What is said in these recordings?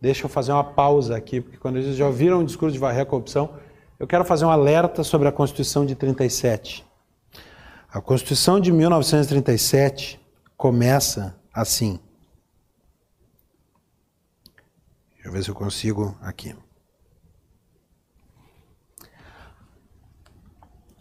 deixa eu fazer uma pausa aqui, porque quando eles já ouviram o discurso de varrer a corrupção, eu quero fazer um alerta sobre a Constituição de 37. A Constituição de 1937 começa assim. Deixa eu ver se eu consigo aqui.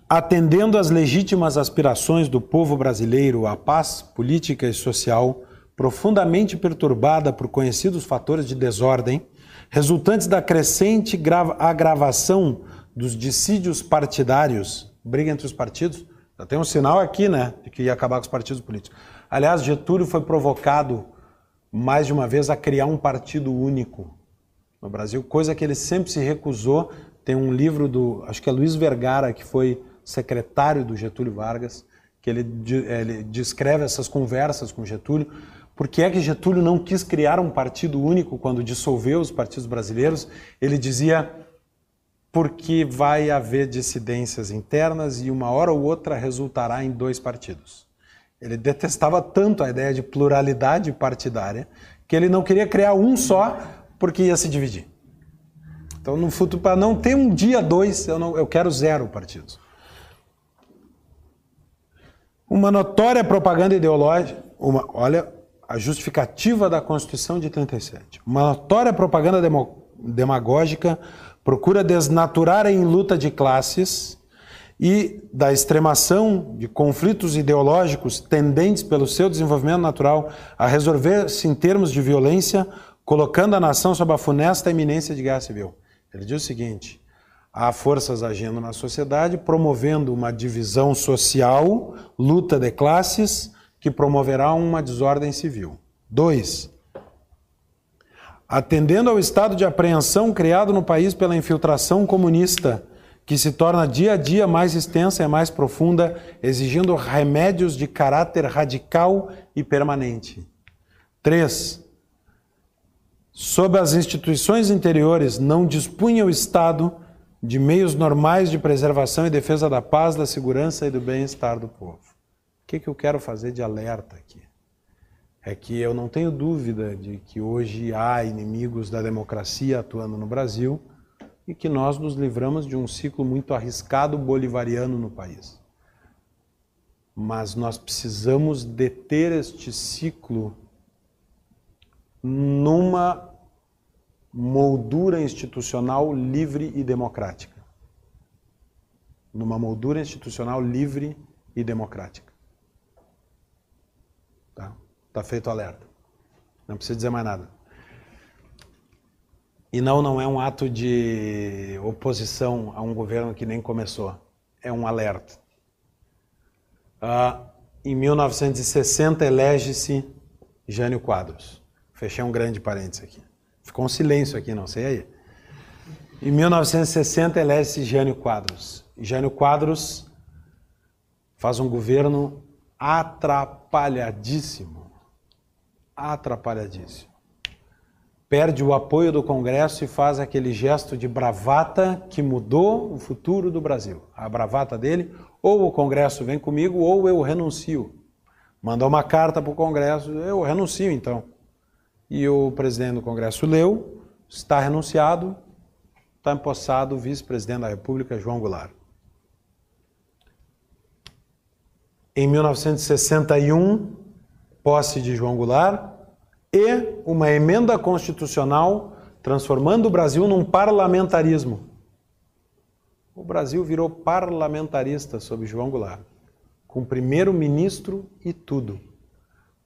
Atendendo às legítimas aspirações do povo brasileiro à paz política e social, profundamente perturbada por conhecidos fatores de desordem, resultantes da crescente agravação dos dissídios partidários, briga entre os partidos, já tem um sinal aqui, né, de que ia acabar com os partidos políticos. Aliás, Getúlio foi provocado mais de uma vez a criar um partido único no Brasil, coisa que ele sempre se recusou. Tem um livro do, acho que é Luiz Vergara, que foi secretário do Getúlio Vargas, que ele, ele descreve essas conversas com Getúlio. Por que é que Getúlio não quis criar um partido único quando dissolveu os partidos brasileiros? Ele dizia porque vai haver dissidências internas e uma hora ou outra resultará em dois partidos. Ele detestava tanto a ideia de pluralidade partidária que ele não queria criar um só porque ia se dividir. Então, no futuro, para não ter um dia dois, eu, não, eu quero zero partidos. Uma notória propaganda ideológica, uma, olha a justificativa da Constituição de 37. Uma notória propaganda demagógica procura desnaturar em luta de classes e da extremação de conflitos ideológicos tendentes pelo seu desenvolvimento natural a resolver-se em termos de violência, colocando a nação sob a funesta iminência de guerra civil. Ele diz o seguinte: há forças agindo na sociedade promovendo uma divisão social, luta de classes, que promoverá uma desordem civil. Dois, atendendo ao estado de apreensão criado no país pela infiltração comunista, que se torna dia a dia mais extensa e mais profunda, exigindo remédios de caráter radical e permanente. 3. Sob as instituições interiores não dispunha o Estado de meios normais de preservação e defesa da paz, da segurança e do bem-estar do povo. O que, que eu quero fazer de alerta aqui? é que eu não tenho dúvida de que hoje há inimigos da democracia atuando no Brasil e que nós nos livramos de um ciclo muito arriscado bolivariano no país. Mas nós precisamos deter este ciclo numa moldura institucional livre e democrática. Numa moldura institucional livre e democrática. Está feito o alerta. Não precisa dizer mais nada. E não, não é um ato de oposição a um governo que nem começou. É um alerta. Ah, em 1960 elege-se Jânio Quadros. Fechei um grande parênteses aqui. Ficou um silêncio aqui, não sei aí. Em 1960 elege-se Jânio Quadros. Jânio Quadros faz um governo atrapalhadíssimo atrapalhadíssimo. Perde o apoio do Congresso e faz aquele gesto de bravata que mudou o futuro do Brasil. A bravata dele, ou o Congresso vem comigo, ou eu renuncio. Mandou uma carta para o Congresso, eu renuncio então. E o presidente do Congresso leu, está renunciado, está empossado o vice-presidente da República, João Goulart. Em 1961, posse de João Goulart e uma emenda constitucional transformando o Brasil num parlamentarismo. O Brasil virou parlamentarista sob João Goulart, com primeiro-ministro e tudo.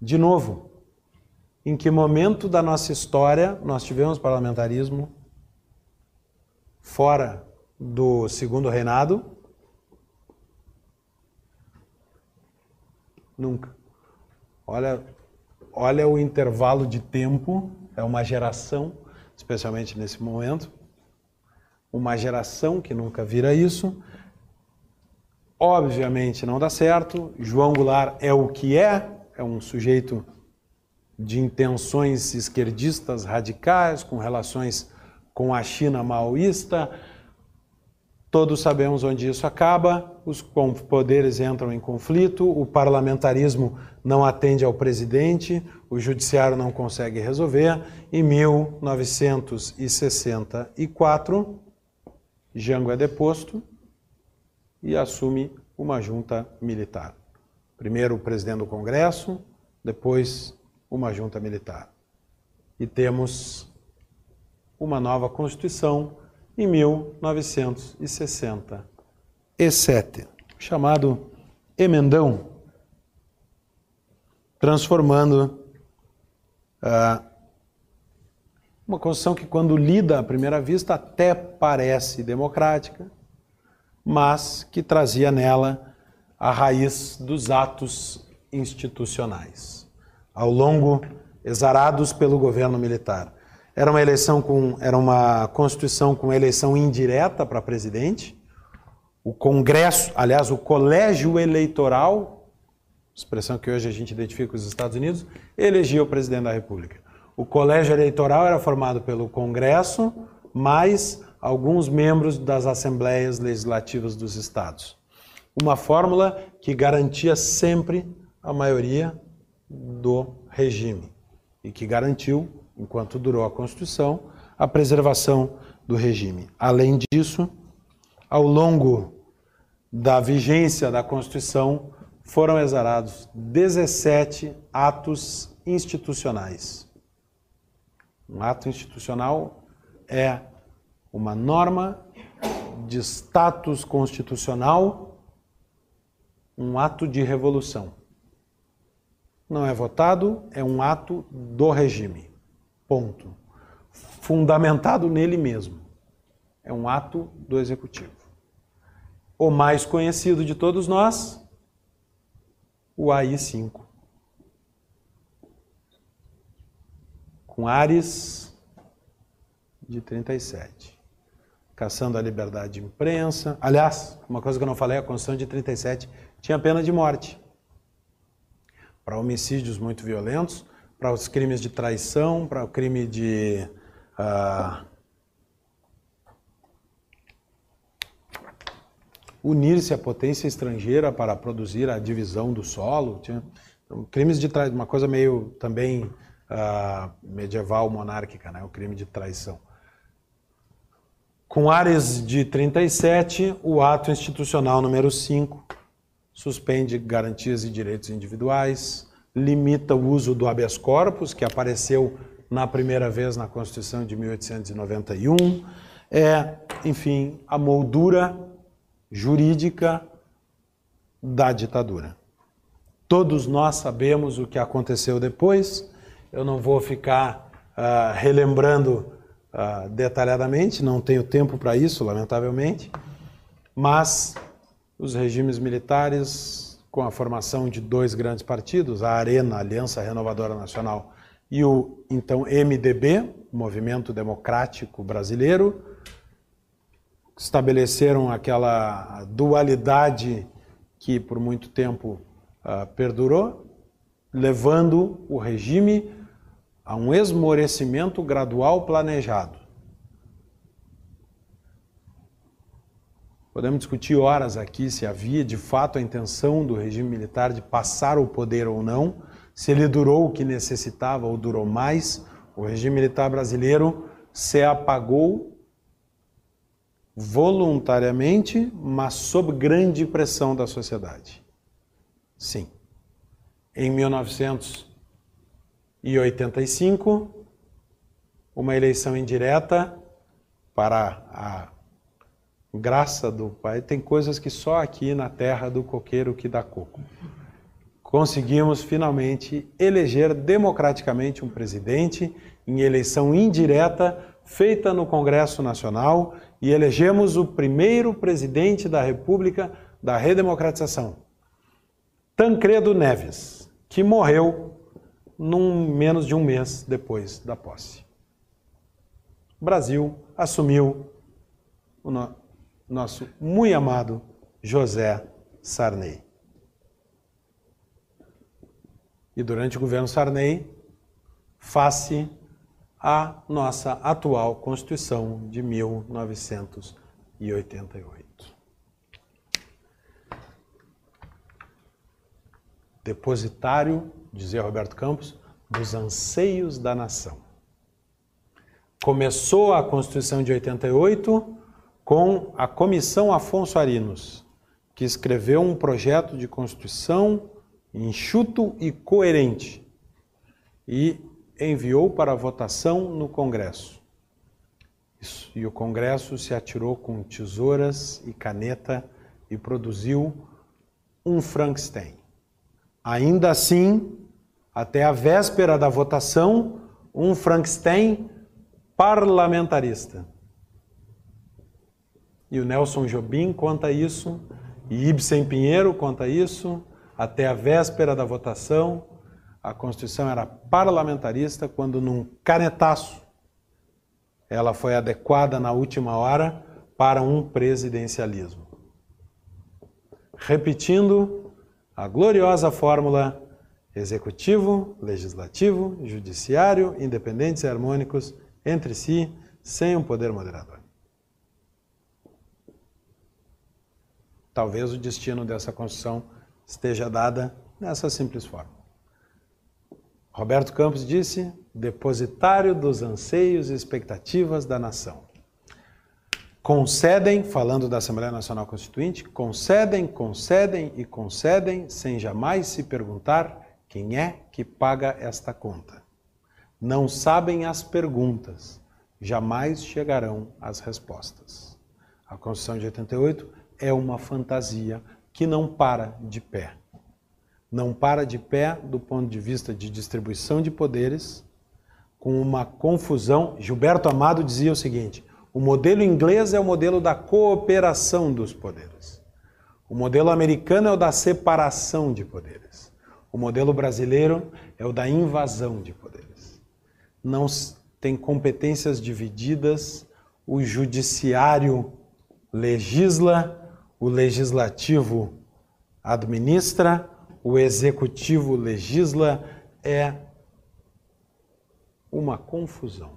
De novo, em que momento da nossa história nós tivemos parlamentarismo fora do segundo reinado? Nunca. Olha, olha o intervalo de tempo, é uma geração, especialmente nesse momento, uma geração que nunca vira isso. Obviamente não dá certo. João Goulart é o que é, é um sujeito de intenções esquerdistas radicais, com relações com a China maoísta, Todos sabemos onde isso acaba, os poderes entram em conflito, o parlamentarismo não atende ao presidente, o judiciário não consegue resolver. Em 1964, Jango é deposto e assume uma junta militar. Primeiro o presidente do Congresso, depois uma junta militar. E temos uma nova Constituição em 1967, chamado Emendão, transformando uh, uma Constituição que, quando lida à primeira vista, até parece democrática, mas que trazia nela a raiz dos atos institucionais, ao longo exarados pelo governo militar. Era uma eleição com era uma constituição com eleição indireta para presidente. O Congresso, aliás, o Colégio Eleitoral, expressão que hoje a gente identifica com os Estados Unidos, elegia o presidente da República. O Colégio Eleitoral era formado pelo Congresso mais alguns membros das assembleias legislativas dos estados. Uma fórmula que garantia sempre a maioria do regime e que garantiu enquanto durou a Constituição, a preservação do regime. Além disso, ao longo da vigência da Constituição, foram exarados 17 atos institucionais. Um ato institucional é uma norma de status constitucional, um ato de revolução. Não é votado, é um ato do regime. Ponto. Fundamentado nele mesmo. É um ato do executivo. O mais conhecido de todos nós, o AI-5. Com Ares de 37. Caçando a liberdade de imprensa. Aliás, uma coisa que eu não falei, a Constituição de 37 tinha pena de morte. Para homicídios muito violentos, para os crimes de traição, para o crime de. Uh, unir-se à potência estrangeira para produzir a divisão do solo. Então, crimes de traição, uma coisa meio também uh, medieval monárquica, né? o crime de traição. Com áreas de 37, o ato institucional número 5 suspende garantias e direitos individuais, limita o uso do habeas corpus, que apareceu na primeira vez na Constituição de 1891, é, enfim, a moldura jurídica da ditadura. Todos nós sabemos o que aconteceu depois, eu não vou ficar uh, relembrando uh, detalhadamente, não tenho tempo para isso, lamentavelmente, mas os regimes militares com a formação de dois grandes partidos, a Arena, Aliança Renovadora Nacional, e o então MDB, Movimento Democrático Brasileiro, estabeleceram aquela dualidade que por muito tempo uh, perdurou, levando o regime a um esmorecimento gradual planejado. Podemos discutir horas aqui se havia de fato a intenção do regime militar de passar o poder ou não, se ele durou o que necessitava ou durou mais. O regime militar brasileiro se apagou voluntariamente, mas sob grande pressão da sociedade. Sim. Em 1985, uma eleição indireta para a graça do Pai, tem coisas que só aqui na terra do coqueiro que dá coco. Conseguimos finalmente eleger democraticamente um presidente em eleição indireta feita no Congresso Nacional e elegemos o primeiro presidente da República da Redemocratização, Tancredo Neves, que morreu num menos de um mês depois da posse. O Brasil assumiu o nosso muito amado José Sarney. E durante o governo Sarney, face à nossa atual Constituição de 1988. 1988. Depositário, dizia Roberto Campos, dos anseios da nação. Começou a Constituição de 88 com a Comissão Afonso Arinos, que escreveu um projeto de Constituição enxuto e coerente e enviou para votação no Congresso. Isso. E o Congresso se atirou com tesouras e caneta e produziu um Frankenstein. Ainda assim, até a véspera da votação, um Frankenstein parlamentarista. E o Nelson Jobim conta isso, e Ibsen Pinheiro conta isso, até a véspera da votação, a Constituição era parlamentarista, quando num canetaço ela foi adequada na última hora para um presidencialismo. Repetindo a gloriosa fórmula executivo, legislativo, judiciário, independentes e harmônicos entre si, sem um poder moderador. Talvez o destino dessa Constituição esteja dada nessa simples forma. Roberto Campos disse: depositário dos anseios e expectativas da nação. Concedem, falando da Assembleia Nacional Constituinte, concedem, concedem e concedem, sem jamais se perguntar quem é que paga esta conta. Não sabem as perguntas, jamais chegarão às respostas. A Constituição de 88 é uma fantasia que não para de pé. Não para de pé do ponto de vista de distribuição de poderes, com uma confusão. Gilberto Amado dizia o seguinte: o modelo inglês é o modelo da cooperação dos poderes. O modelo americano é o da separação de poderes. O modelo brasileiro é o da invasão de poderes. Não tem competências divididas, o judiciário legisla, o legislativo administra, o executivo legisla, é uma confusão.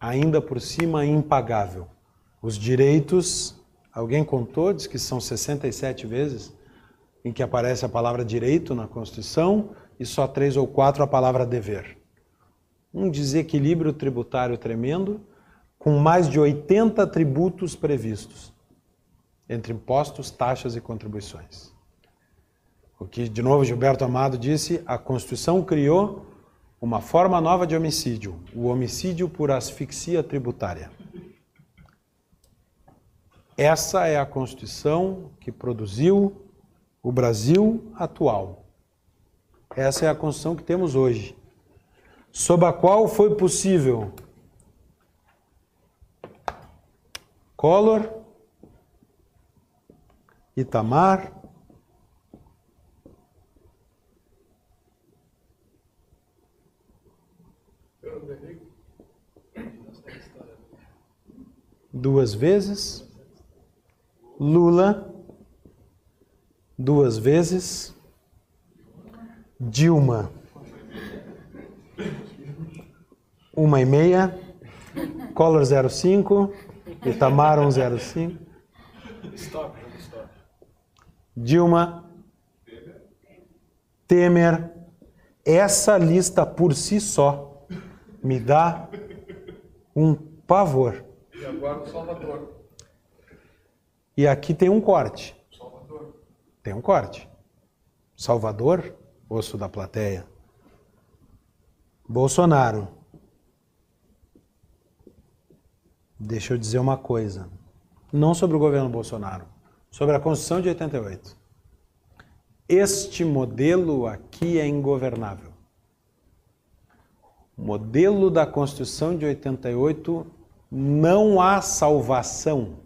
Ainda por cima, impagável. Os direitos, alguém contou, diz que são 67 vezes em que aparece a palavra direito na Constituição e só três ou quatro a palavra dever. Um desequilíbrio tributário tremendo, com mais de 80 tributos previstos entre impostos, taxas e contribuições. O que, de novo, Gilberto Amado disse, a Constituição criou uma forma nova de homicídio, o homicídio por asfixia tributária. Essa é a Constituição que produziu o Brasil atual. Essa é a Constituição que temos hoje, sob a qual foi possível Collor Itamar, duas vezes, Lula, duas vezes, Dilma, uma e meia, Collor 05, Itamar 105. Stop. Dilma, Temer, essa lista por si só me dá um pavor. E agora o Salvador. E aqui tem um corte. Salvador. Tem um corte. Salvador, osso da plateia. Bolsonaro. Deixa eu dizer uma coisa. Não sobre o governo Bolsonaro sobre a Constituição de 88. Este modelo aqui é ingovernável. O modelo da Constituição de 88 não há salvação.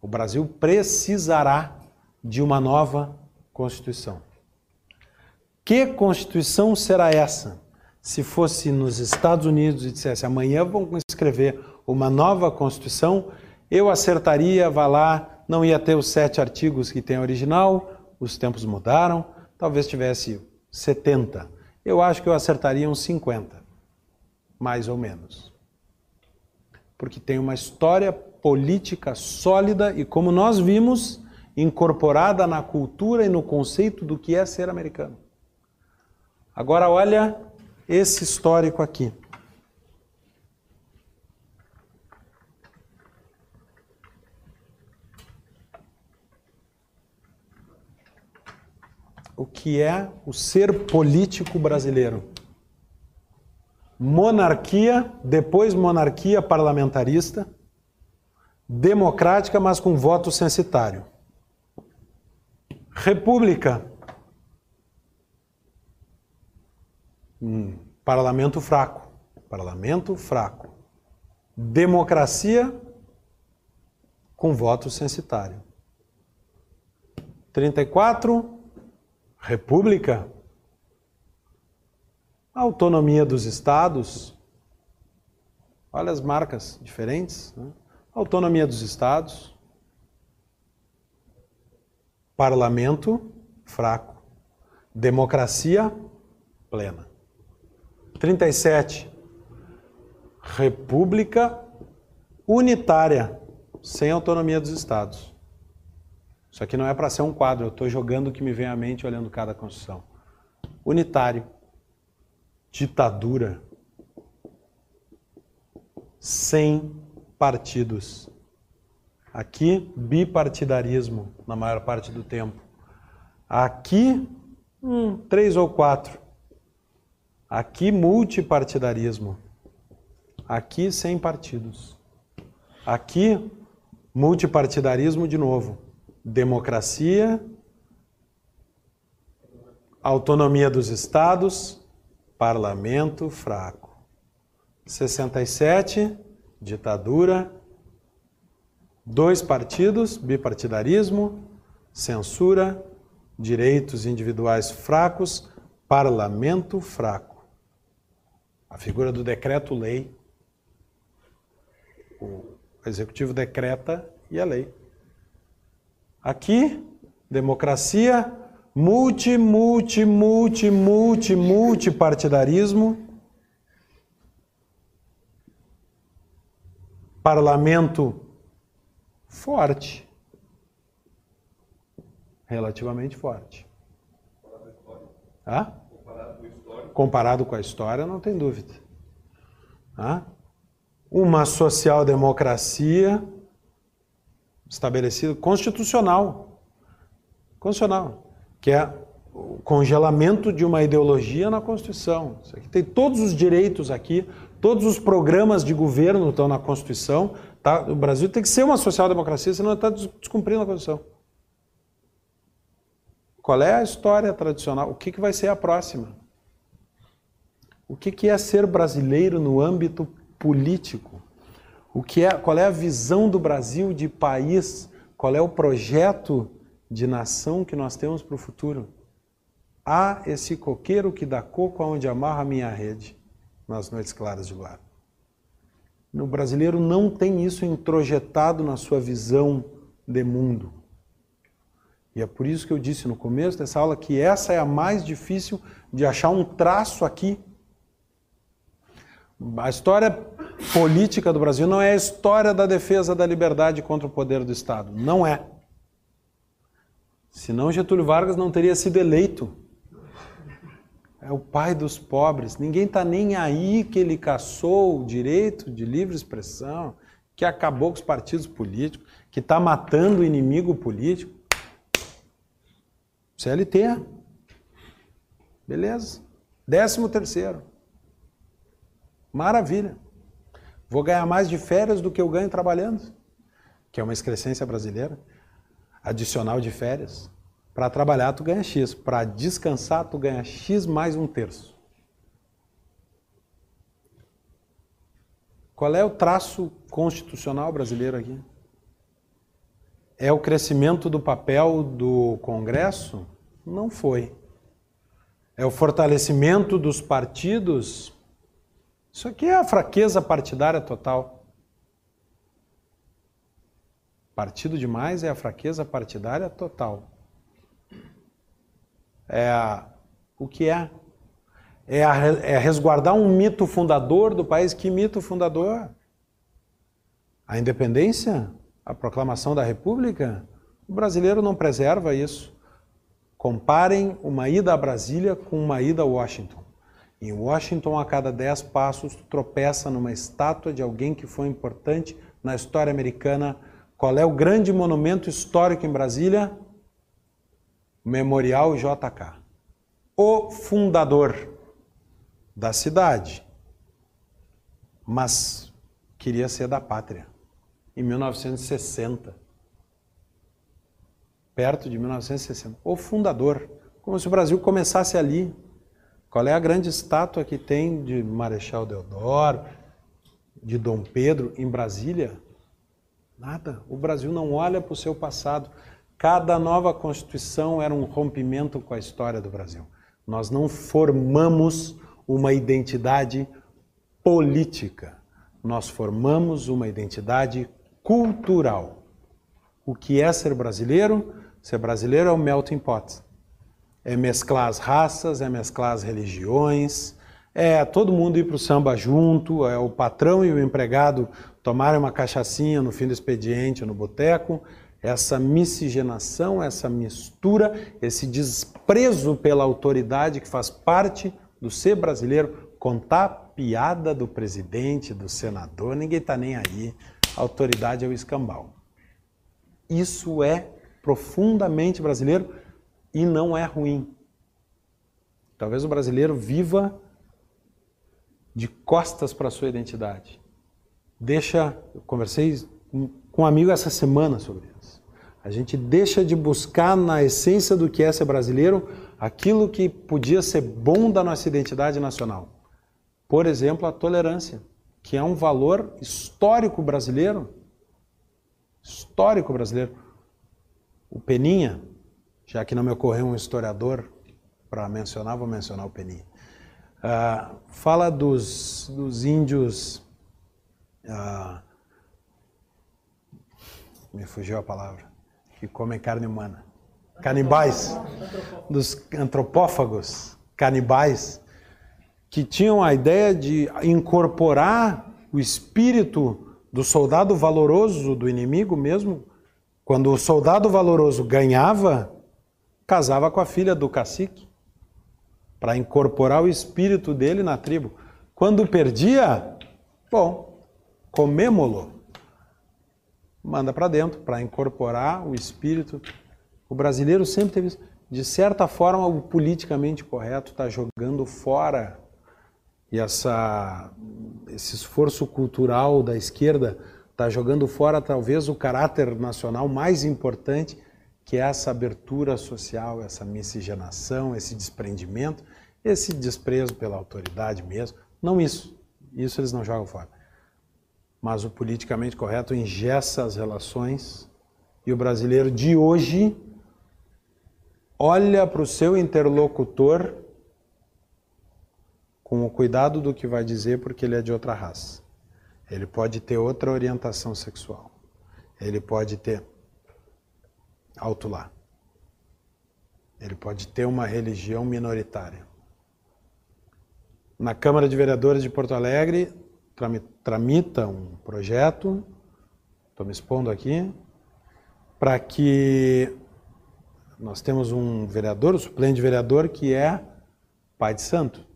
O Brasil precisará de uma nova Constituição. Que Constituição será essa? Se fosse nos Estados Unidos e dissesse amanhã vamos escrever uma nova Constituição, eu acertaria, vá lá, não ia ter os sete artigos que tem original, os tempos mudaram, talvez tivesse 70. Eu acho que eu acertaria uns 50, mais ou menos. Porque tem uma história política sólida e, como nós vimos, incorporada na cultura e no conceito do que é ser americano. Agora, olha esse histórico aqui. O que é o ser político brasileiro? Monarquia, depois monarquia parlamentarista, democrática, mas com voto censitário. República, hum, parlamento fraco. Parlamento fraco. Democracia com voto censitário. 34, República. Autonomia dos estados. Olha as marcas diferentes. Né? Autonomia dos estados. Parlamento fraco. Democracia plena. 37. República unitária, sem autonomia dos estados. Isso aqui não é para ser um quadro, eu estou jogando o que me vem à mente olhando cada Constituição. Unitário. Ditadura. Sem partidos. Aqui, bipartidarismo, na maior parte do tempo. Aqui, hum, três ou quatro. Aqui, multipartidarismo. Aqui, sem partidos. Aqui, multipartidarismo de novo. Democracia, autonomia dos estados, parlamento fraco. 67, ditadura, dois partidos, bipartidarismo, censura, direitos individuais fracos, parlamento fraco. A figura do decreto-lei. O executivo decreta e a lei. Aqui, democracia, multi, multi, multi, multi, multipartidarismo. Parlamento forte. Relativamente forte. Hã? Comparado com a história, não tem dúvida. Uma social-democracia estabelecida, constitucional. Constitucional. Que é o congelamento de uma ideologia na Constituição. Isso aqui tem todos os direitos aqui, todos os programas de governo estão na Constituição. Tá? O Brasil tem que ser uma social-democracia, senão está descumprindo a Constituição. Qual é a história tradicional? O que, que vai ser a próxima? O que, que é ser brasileiro no âmbito político? O que é, qual é a visão do Brasil de país? Qual é o projeto de nação que nós temos para o futuro? Há esse coqueiro que dá coco aonde amarra a minha rede nas noites claras de luar. O brasileiro não tem isso introjetado na sua visão de mundo. E é por isso que eu disse no começo dessa aula que essa é a mais difícil de achar um traço aqui. A história política do Brasil não é a história da defesa da liberdade contra o poder do Estado. Não é. Senão Getúlio Vargas não teria sido eleito. É o pai dos pobres. Ninguém está nem aí que ele caçou o direito de livre expressão, que acabou com os partidos políticos, que está matando o inimigo político. CLT. Beleza. Décimo terceiro. Maravilha. Vou ganhar mais de férias do que eu ganho trabalhando, que é uma excrescência brasileira. Adicional de férias. Para trabalhar, tu ganha X. Para descansar, tu ganha X mais um terço. Qual é o traço constitucional brasileiro aqui? É o crescimento do papel do Congresso? Não foi. É o fortalecimento dos partidos? Isso aqui é a fraqueza partidária total. Partido demais é a fraqueza partidária total. É a, o que é? É, a, é resguardar um mito fundador do país. Que mito fundador? A independência, a proclamação da República, o brasileiro não preserva isso. Comparem uma ida a Brasília com uma ida a Washington. Em Washington, a cada dez passos, tropeça numa estátua de alguém que foi importante na história americana. Qual é o grande monumento histórico em Brasília? Memorial JK. O fundador da cidade, mas queria ser da pátria. Em 1960. Perto de 1960. O fundador. Como se o Brasil começasse ali. Qual é a grande estátua que tem de Marechal Deodoro, de Dom Pedro em Brasília? Nada. O Brasil não olha para o seu passado. Cada nova Constituição era um rompimento com a história do Brasil. Nós não formamos uma identidade política. Nós formamos uma identidade cultural. O que é ser brasileiro? Ser brasileiro é o melting pot é mesclar as raças, é mesclar as religiões, é todo mundo ir para o samba junto, é o patrão e o empregado tomarem uma cachaçinha no fim do expediente, no boteco, essa miscigenação, essa mistura, esse desprezo pela autoridade que faz parte do ser brasileiro, contar piada do presidente, do senador, ninguém está nem aí, a autoridade é o escambau. Isso é profundamente brasileiro e não é ruim. Talvez o brasileiro viva de costas para a sua identidade. Deixa, eu conversei com um amigo essa semana sobre isso. A gente deixa de buscar na essência do que é ser brasileiro aquilo que podia ser bom da nossa identidade nacional. Por exemplo, a tolerância, que é um valor histórico brasileiro. Histórico brasileiro. O Peninha, já que não me ocorreu um historiador para mencionar, vou mencionar o Peninha. Uh, fala dos, dos índios. Uh, me fugiu a palavra. Que comem carne humana. Canibais. Dos antropófagos canibais. Que tinham a ideia de incorporar o espírito do soldado valoroso do inimigo mesmo. Quando o soldado valoroso ganhava, casava com a filha do cacique para incorporar o espírito dele na tribo. Quando perdia, bom, comêmolo. Manda para dentro para incorporar o espírito. O brasileiro sempre teve isso. De certa forma, o politicamente correto está jogando fora e essa, esse esforço cultural da esquerda está jogando fora talvez o caráter nacional mais importante que é essa abertura social, essa miscigenação, esse desprendimento, esse desprezo pela autoridade mesmo. Não isso. Isso eles não jogam fora. Mas o politicamente correto engessa as relações e o brasileiro de hoje olha para o seu interlocutor com o cuidado do que vai dizer porque ele é de outra raça. Ele pode ter outra orientação sexual. Ele pode ter alto lá. Ele pode ter uma religião minoritária. Na Câmara de Vereadores de Porto Alegre, tramita um projeto, estou me expondo aqui, para que nós temos um vereador, o suplente vereador, que é pai de santo.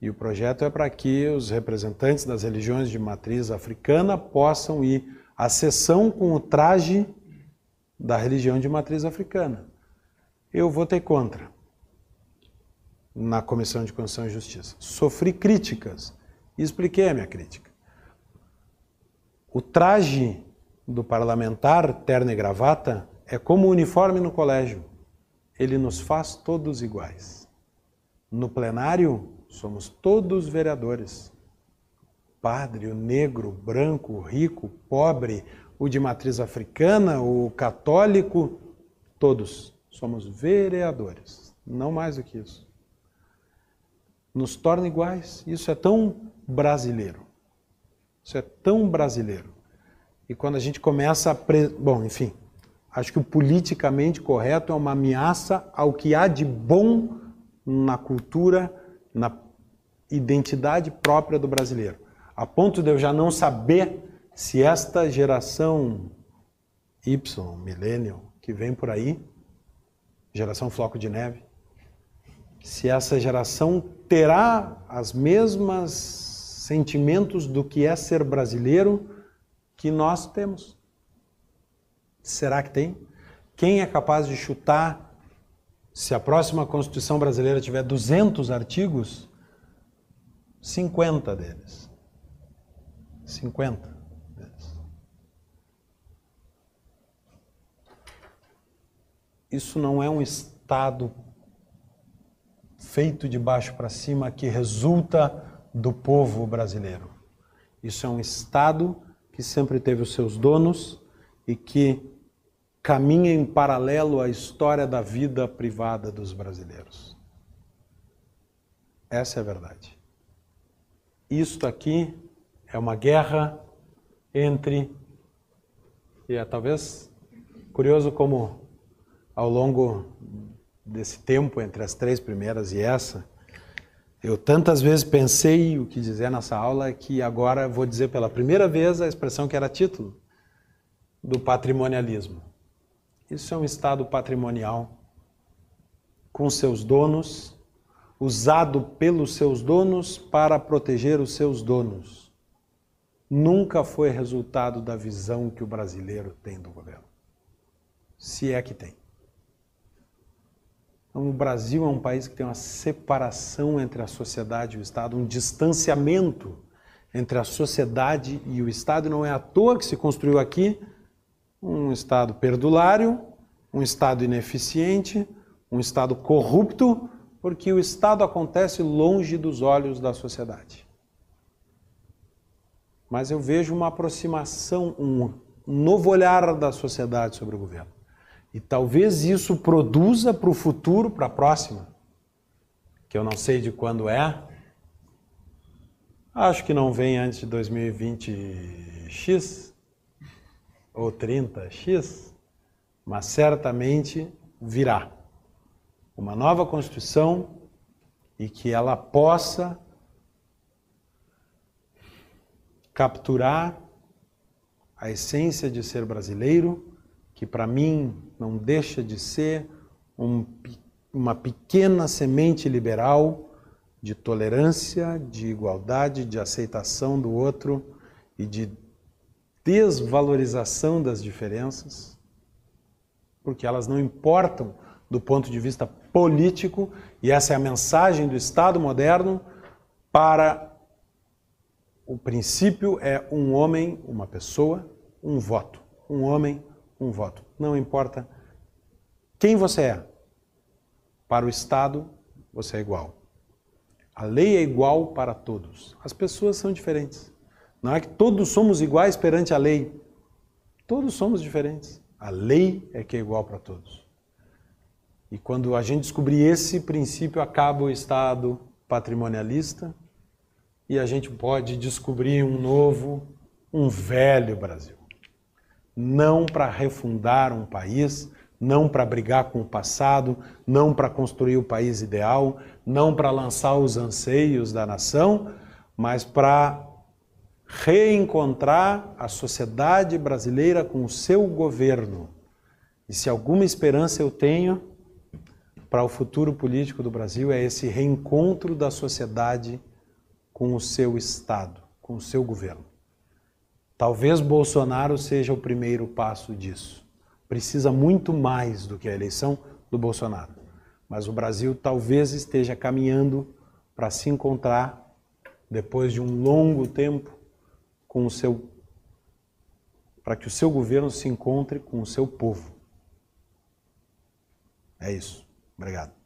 E o projeto é para que os representantes das religiões de matriz africana possam ir à sessão com o traje da religião de matriz africana. Eu votei contra na Comissão de Constituição e Justiça. Sofri críticas e expliquei a minha crítica. O traje do parlamentar, terno e gravata, é como o uniforme no colégio. Ele nos faz todos iguais. No plenário, somos todos vereadores. Padre, o negro, o branco, o rico, o pobre, o de matriz africana, o católico, todos somos vereadores, não mais do que isso. Nos torna iguais. Isso é tão brasileiro. Isso é tão brasileiro. E quando a gente começa a. Pre... Bom, enfim, acho que o politicamente correto é uma ameaça ao que há de bom na cultura, na identidade própria do brasileiro. A ponto de eu já não saber se esta geração Y, millennial, que vem por aí, geração floco de neve, se essa geração terá as mesmas sentimentos do que é ser brasileiro que nós temos. Será que tem? Quem é capaz de chutar se a próxima Constituição brasileira tiver 200 artigos? 50 deles. 50 deles. Isso não é um Estado feito de baixo para cima que resulta do povo brasileiro. Isso é um Estado que sempre teve os seus donos e que caminha em paralelo à história da vida privada dos brasileiros. Essa é a verdade. Isto aqui é uma guerra entre. E é talvez curioso como ao longo desse tempo entre as três primeiras e essa, eu tantas vezes pensei o que dizer nessa aula que agora vou dizer pela primeira vez a expressão que era título do patrimonialismo. Isso é um estado patrimonial com seus donos, usado pelos seus donos para proteger os seus donos. Nunca foi resultado da visão que o brasileiro tem do governo. Se é que tem. Então, o Brasil é um país que tem uma separação entre a sociedade e o Estado, um distanciamento entre a sociedade e o Estado. E não é à toa que se construiu aqui um Estado perdulário, um Estado ineficiente, um Estado corrupto, porque o Estado acontece longe dos olhos da sociedade. Mas eu vejo uma aproximação, um novo olhar da sociedade sobre o governo. E talvez isso produza para o futuro, para a próxima, que eu não sei de quando é. Acho que não vem antes de 2020x ou 30x, mas certamente virá uma nova Constituição e que ela possa capturar a essência de ser brasileiro que para mim não deixa de ser um, uma pequena semente liberal de tolerância, de igualdade, de aceitação do outro e de desvalorização das diferenças, porque elas não importam do ponto de vista político, e essa é a mensagem do Estado moderno para o princípio é um homem, uma pessoa, um voto. Um homem, um voto. Não importa quem você é. Para o Estado, você é igual. A lei é igual para todos. As pessoas são diferentes. Não é que todos somos iguais perante a lei. Todos somos diferentes. A lei é que é igual para todos. E quando a gente descobrir esse princípio, acaba o Estado patrimonialista e a gente pode descobrir um novo, um velho Brasil não para refundar um país, não para brigar com o passado, não para construir o país ideal, não para lançar os anseios da nação, mas para reencontrar a sociedade brasileira com o seu governo. E se alguma esperança eu tenho para o futuro político do Brasil é esse reencontro da sociedade com o seu Estado, com o seu governo. Talvez Bolsonaro seja o primeiro passo disso. Precisa muito mais do que a eleição do Bolsonaro. Mas o Brasil talvez esteja caminhando para se encontrar, depois de um longo tempo, com o seu. para que o seu governo se encontre com o seu povo. É isso. Obrigado.